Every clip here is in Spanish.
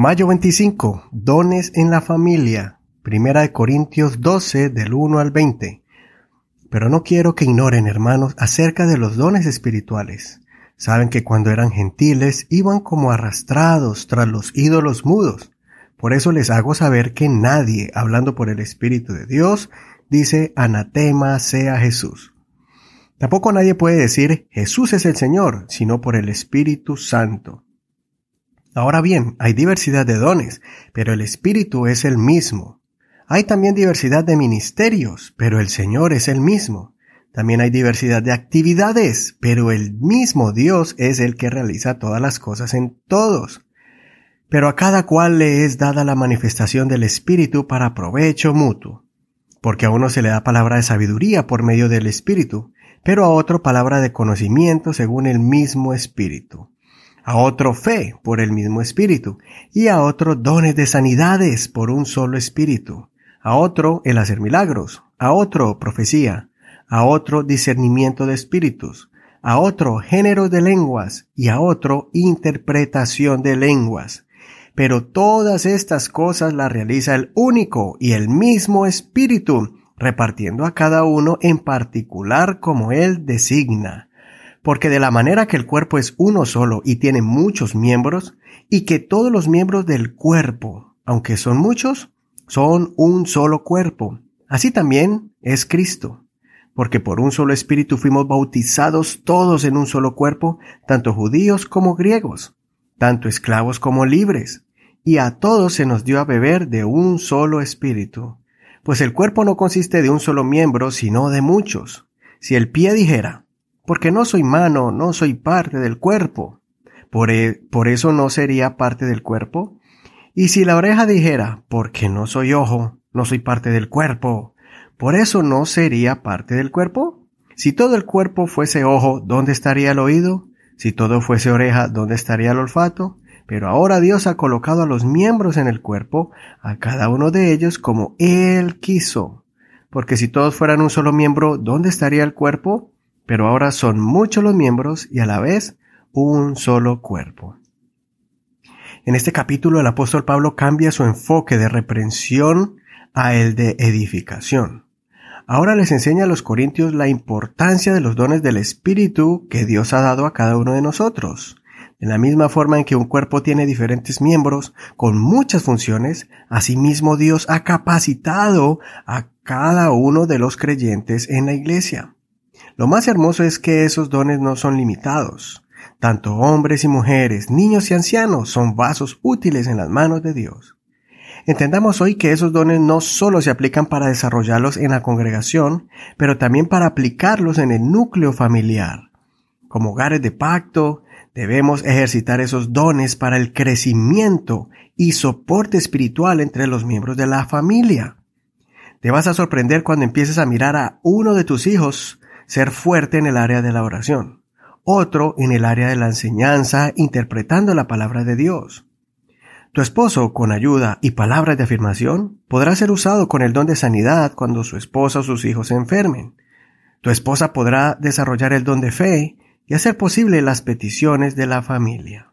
Mayo 25. Dones en la familia. Primera de Corintios 12 del 1 al 20. Pero no quiero que ignoren, hermanos, acerca de los dones espirituales. Saben que cuando eran gentiles iban como arrastrados tras los ídolos mudos. Por eso les hago saber que nadie, hablando por el Espíritu de Dios, dice anatema sea Jesús. Tampoco nadie puede decir Jesús es el Señor, sino por el Espíritu Santo. Ahora bien, hay diversidad de dones, pero el Espíritu es el mismo. Hay también diversidad de ministerios, pero el Señor es el mismo. También hay diversidad de actividades, pero el mismo Dios es el que realiza todas las cosas en todos. Pero a cada cual le es dada la manifestación del Espíritu para provecho mutuo. Porque a uno se le da palabra de sabiduría por medio del Espíritu, pero a otro palabra de conocimiento según el mismo Espíritu a otro fe por el mismo Espíritu, y a otro dones de sanidades por un solo Espíritu, a otro el hacer milagros, a otro profecía, a otro discernimiento de espíritus, a otro género de lenguas y a otro interpretación de lenguas. Pero todas estas cosas las realiza el único y el mismo Espíritu, repartiendo a cada uno en particular como Él designa porque de la manera que el cuerpo es uno solo y tiene muchos miembros, y que todos los miembros del cuerpo, aunque son muchos, son un solo cuerpo. Así también es Cristo, porque por un solo espíritu fuimos bautizados todos en un solo cuerpo, tanto judíos como griegos, tanto esclavos como libres, y a todos se nos dio a beber de un solo espíritu. Pues el cuerpo no consiste de un solo miembro, sino de muchos. Si el pie dijera, porque no soy mano, no soy parte del cuerpo. Por, e, por, eso no sería parte del cuerpo. Y si la oreja dijera, porque no soy ojo, no soy parte del cuerpo, por eso no sería parte del cuerpo. Si todo el cuerpo fuese ojo, ¿dónde estaría el oído? Si todo fuese oreja, ¿dónde estaría el olfato? Pero ahora Dios ha colocado a los miembros en el cuerpo, a cada uno de ellos como Él quiso. Porque si todos fueran un solo miembro, ¿dónde estaría el cuerpo? Pero ahora son muchos los miembros y a la vez un solo cuerpo. En este capítulo el apóstol Pablo cambia su enfoque de reprensión a el de edificación. Ahora les enseña a los corintios la importancia de los dones del Espíritu que Dios ha dado a cada uno de nosotros. De la misma forma en que un cuerpo tiene diferentes miembros con muchas funciones, asimismo Dios ha capacitado a cada uno de los creyentes en la iglesia. Lo más hermoso es que esos dones no son limitados. Tanto hombres y mujeres, niños y ancianos son vasos útiles en las manos de Dios. Entendamos hoy que esos dones no solo se aplican para desarrollarlos en la congregación, pero también para aplicarlos en el núcleo familiar. Como hogares de pacto, debemos ejercitar esos dones para el crecimiento y soporte espiritual entre los miembros de la familia. Te vas a sorprender cuando empieces a mirar a uno de tus hijos ser fuerte en el área de la oración, otro en el área de la enseñanza interpretando la palabra de Dios. Tu esposo, con ayuda y palabras de afirmación, podrá ser usado con el don de sanidad cuando su esposa o sus hijos se enfermen. Tu esposa podrá desarrollar el don de fe y hacer posible las peticiones de la familia.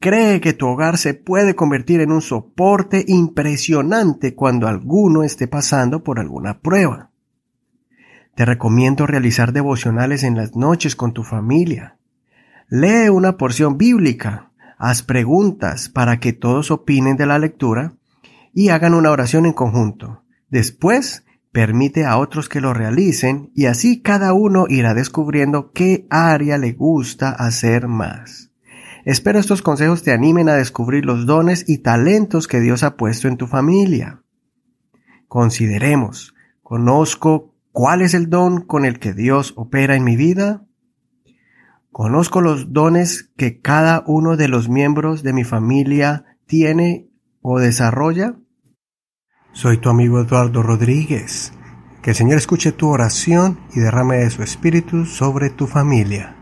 Cree que tu hogar se puede convertir en un soporte impresionante cuando alguno esté pasando por alguna prueba. Te recomiendo realizar devocionales en las noches con tu familia. Lee una porción bíblica, haz preguntas para que todos opinen de la lectura y hagan una oración en conjunto. Después, permite a otros que lo realicen y así cada uno irá descubriendo qué área le gusta hacer más. Espero estos consejos te animen a descubrir los dones y talentos que Dios ha puesto en tu familia. Consideremos, conozco ¿Cuál es el don con el que Dios opera en mi vida? ¿Conozco los dones que cada uno de los miembros de mi familia tiene o desarrolla? Soy tu amigo Eduardo Rodríguez. Que el Señor escuche tu oración y derrame de su espíritu sobre tu familia.